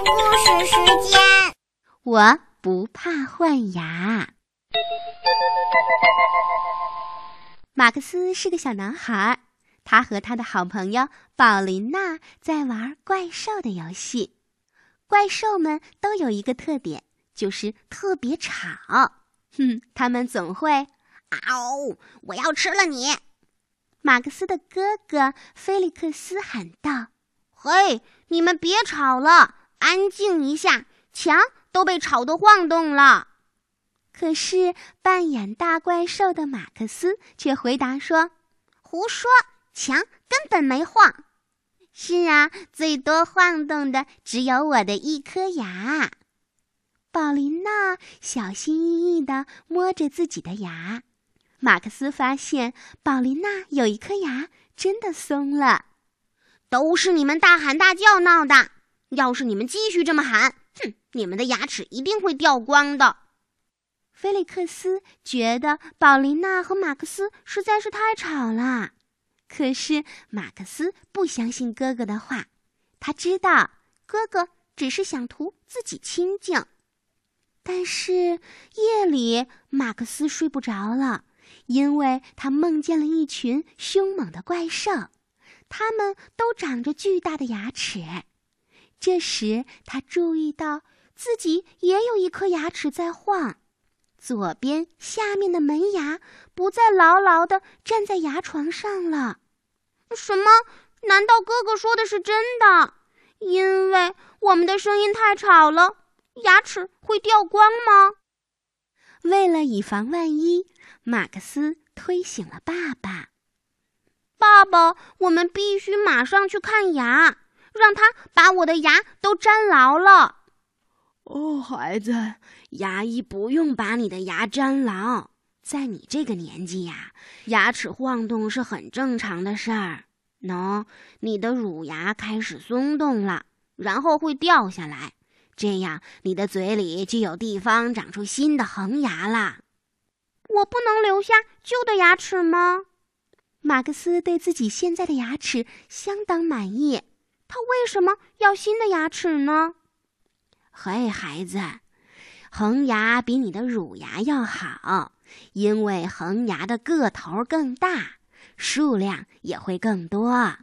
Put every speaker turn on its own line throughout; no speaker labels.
故事时间，
我不怕换牙。马克思是个小男孩，他和他的好朋友宝琳娜在玩怪兽的游戏。怪兽们都有一个特点，就是特别吵。哼，他们总会“
嗷，我要吃了你！”
马克思的哥哥菲利克斯喊道：“
嘿，你们别吵了，安静一下，墙都被吵得晃动了。”
可是扮演大怪兽的马克思却回答说：“
胡说，墙根本没晃。
是啊，最多晃动的只有我的一颗牙。”宝琳娜小心翼翼地摸着自己的牙。马克思发现宝琳娜有一颗牙真的松了，
都是你们大喊大叫闹的。要是你们继续这么喊，哼，你们的牙齿一定会掉光的。
菲利克斯觉得宝琳娜和马克思实在是太吵了，可是马克思不相信哥哥的话，他知道哥哥只是想图自己清静。但是夜里，马克思睡不着了。因为他梦见了一群凶猛的怪兽，他们都长着巨大的牙齿。这时，他注意到自己也有一颗牙齿在晃，左边下面的门牙不再牢牢地站在牙床上了。
什么？难道哥哥说的是真的？因为我们的声音太吵了，牙齿会掉光吗？
为了以防万一。马克思推醒了爸爸。
爸爸，我们必须马上去看牙，让他把我的牙都粘牢了。
哦，孩子，牙医不用把你的牙粘牢。在你这个年纪呀，牙齿晃动是很正常的事儿。喏，你的乳牙开始松动了，然后会掉下来，这样你的嘴里就有地方长出新的恒牙了。
我不能留下旧的牙齿吗？
马克思对自己现在的牙齿相当满意，他为什么要新的牙齿呢？
嘿，孩子，恒牙比你的乳牙要好，因为恒牙的个头更大，数量也会更多。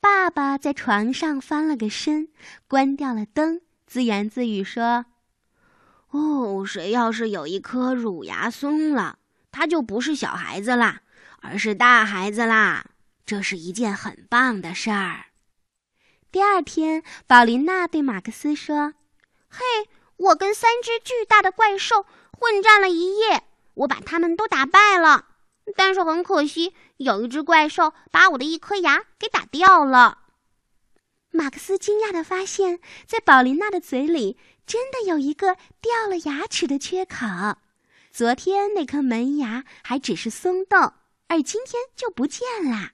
爸爸在床上翻了个身，关掉了灯，自言自语说。
哦，谁要是有一颗乳牙松了，他就不是小孩子啦，而是大孩子啦。这是一件很棒的事儿。
第二天，宝琳娜对马克思说：“
嘿，我跟三只巨大的怪兽混战了一夜，我把他们都打败了。但是很可惜，有一只怪兽把我的一颗牙给打掉了。”
马克思惊讶地发现，在宝琳娜的嘴里。真的有一个掉了牙齿的缺口，昨天那颗门牙还只是松动，而今天就不见了。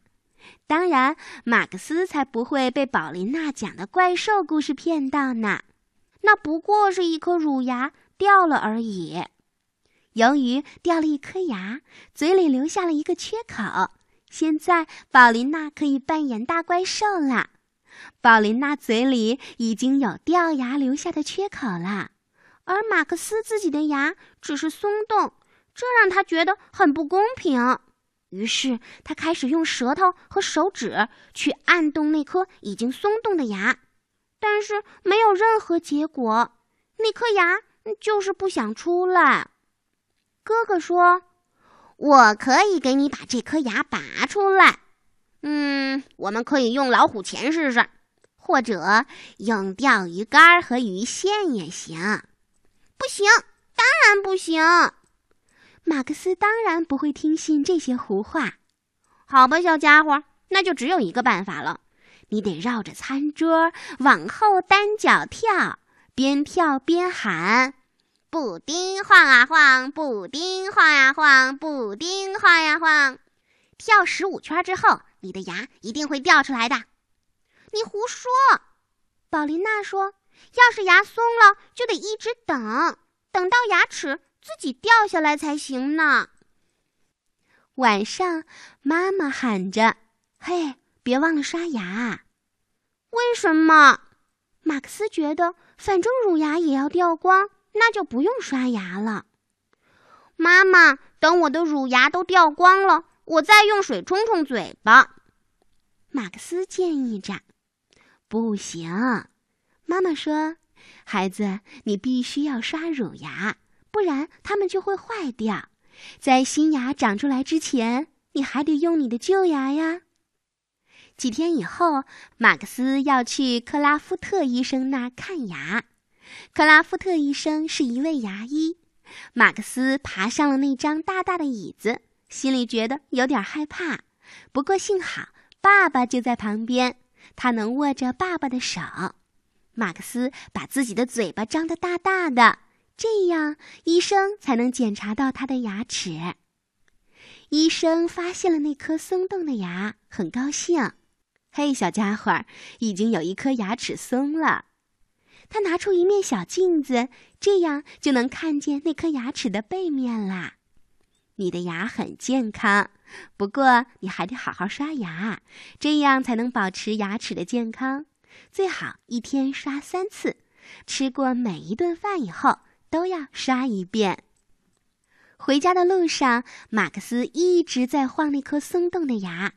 当然，马克思才不会被宝琳娜讲的怪兽故事骗到呢，那不过是一颗乳牙掉了而已。由于掉了一颗牙，嘴里留下了一个缺口，现在宝琳娜可以扮演大怪兽了。宝琳娜嘴里已经有掉牙留下的缺口了，而马克思自己的牙只是松动，这让他觉得很不公平。于是他开始用舌头和手指去按动那颗已经松动的牙，但是没有任何结果，那颗牙就是不想出来。哥哥说：“
我可以给你把这颗牙拔出来。”嗯，我们可以用老虎钳试试，或者用钓鱼竿和鱼线也行。不行，当然不行。
马克思当然不会听信这些胡话。
好吧，小家伙，那就只有一个办法了，你得绕着餐桌往后单脚跳，边跳边喊：“布丁晃啊晃，布丁晃呀晃，布丁晃呀晃。”跳十五圈之后。你的牙一定会掉出来的，你胡说！
宝琳娜说：“
要是牙松了，就得一直等，等到牙齿自己掉下来才行呢。”
晚上，妈妈喊着：“嘿，别忘了刷牙。”
为什么？马克思觉得，反正乳牙也要掉光，那就不用刷牙了。
妈妈，等我的乳牙都掉光了，我再用水冲冲嘴巴。
马克思建议着。
不行，妈妈说：“孩子，你必须要刷乳牙，不然它们就会坏掉。在新牙长出来之前，你还得用你的旧牙呀。”几天以后，马克思要去克拉夫特医生那看牙。克拉夫特医生是一位牙医。马克思爬上了那张大大的椅子，心里觉得有点害怕。不过幸好爸爸就在旁边，他能握着爸爸的手。马克思把自己的嘴巴张得大大的，这样医生才能检查到他的牙齿。医生发现了那颗松动的牙，很高兴。嘿，小家伙，已经有一颗牙齿松了。他拿出一面小镜子，这样就能看见那颗牙齿的背面啦。你的牙很健康，不过你还得好好刷牙，这样才能保持牙齿的健康。最好一天刷三次，吃过每一顿饭以后都要刷一遍。回家的路上，马克思一直在晃那颗松动的牙。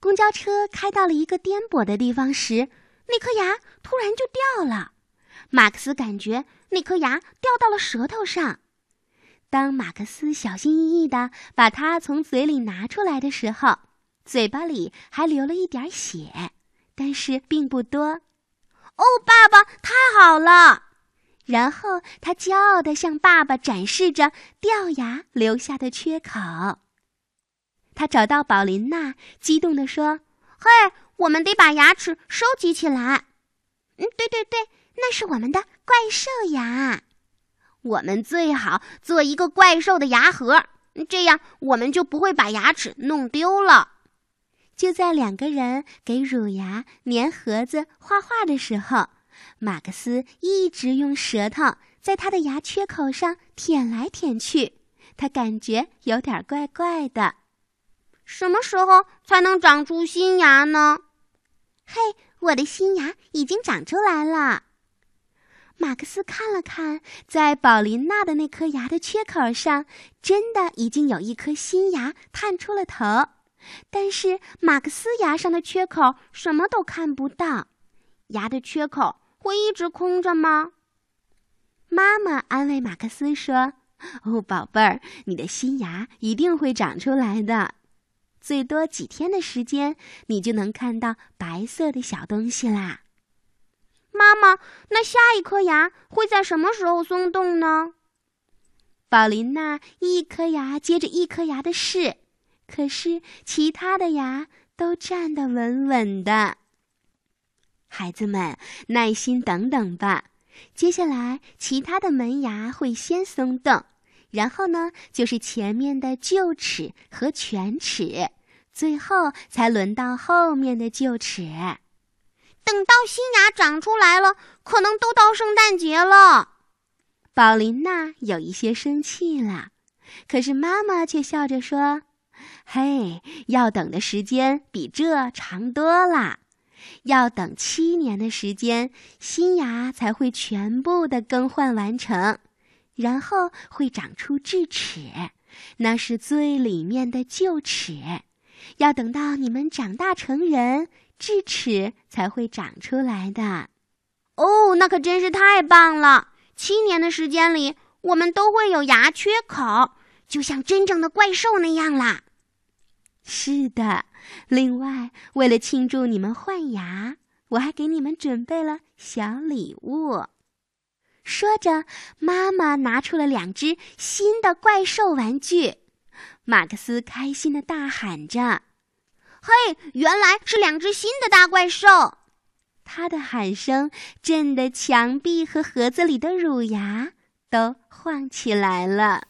公交车开到了一个颠簸的地方时，那颗牙突然就掉了。马克思感觉那颗牙掉到了舌头上。当马克思小心翼翼地把它从嘴里拿出来的时候，嘴巴里还流了一点血，但是并不多。
哦，爸爸，太好了！
然后他骄傲地向爸爸展示着掉牙留下的缺口。他找到宝琳娜，激动地说：“
嘿，我们得把牙齿收集起来。
嗯，对对对，那是我们的怪兽牙。
我们最好做一个怪兽的牙盒，这样我们就不会把牙齿弄丢了。”
就在两个人给乳牙粘盒子、画画的时候，马克思一直用舌头在他的牙缺口上舔来舔去，他感觉有点怪怪的。
什么时候才能长出新牙呢？
嘿，我的新牙已经长出来了。马克思看了看，在宝琳娜的那颗牙的缺口上，真的已经有一颗新牙探出了头。但是马克思牙上的缺口什么都看不到。牙的缺口会一直空着吗？
妈妈安慰马克思说：“哦，宝贝儿，你的新牙一定会长出来的。”最多几天的时间，你就能看到白色的小东西啦。
妈妈，那下一颗牙会在什么时候松动呢？
宝琳娜一颗牙接着一颗牙的试，可是其他的牙都站得稳稳的。孩子们，耐心等等吧，接下来其他的门牙会先松动。然后呢，就是前面的臼齿和犬齿，最后才轮到后面的臼齿。
等到新牙长出来了，可能都到圣诞节了。
宝琳娜有一些生气了，可是妈妈却笑着说：“嘿，要等的时间比这长多了，要等七年的时间，新牙才会全部的更换完成。”然后会长出智齿，那是最里面的臼齿。要等到你们长大成人，智齿才会长出来的。
哦，那可真是太棒了！七年的时间里，我们都会有牙缺口，就像真正的怪兽那样啦。
是的。另外，为了庆祝你们换牙，我还给你们准备了小礼物。说着，妈妈拿出了两只新的怪兽玩具。马克思开心的大喊着：“
嘿，原来是两只新的大怪兽！”
他的喊声震得墙壁和盒子里的乳牙都晃起来了。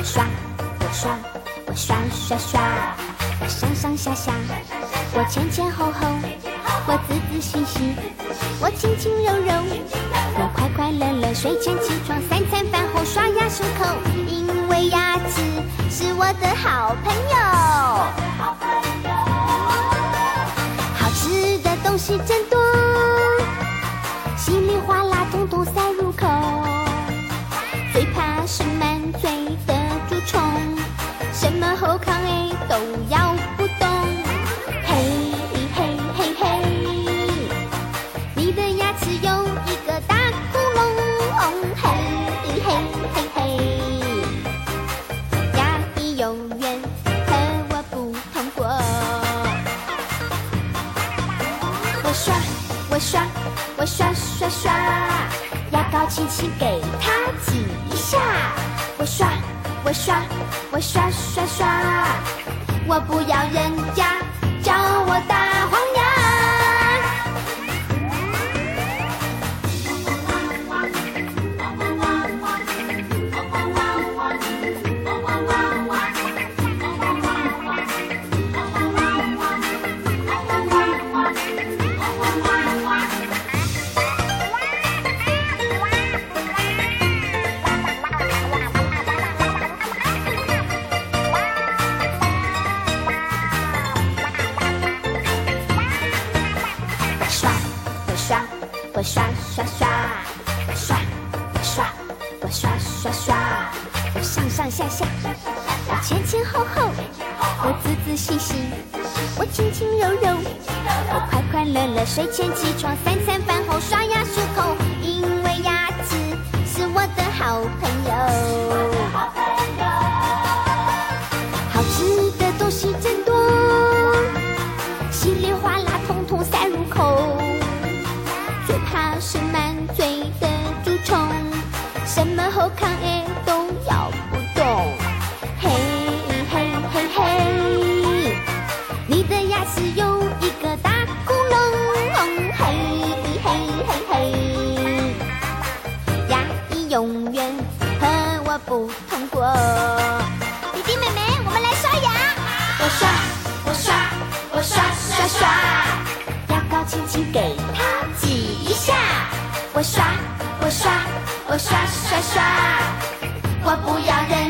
我刷我刷我刷刷刷，我上上下下，我前前后后，
我仔仔细细，我轻轻柔柔，我快快乐乐，睡前起床，三餐饭后刷牙漱口，因为牙齿是我的好朋友。好吃的东西真多，稀里哗啦通通塞入刷，我刷，我刷刷刷，牙膏轻轻给它挤一下。我刷，我刷，我刷刷刷，我不要人家叫我大刷刷刷，我上上下下，我前前后后，我仔仔细细，我轻轻柔柔，我快快乐乐，睡前起床，三餐饭后刷牙漱口，给它挤一下。我刷，我刷，我刷刷刷，我不要人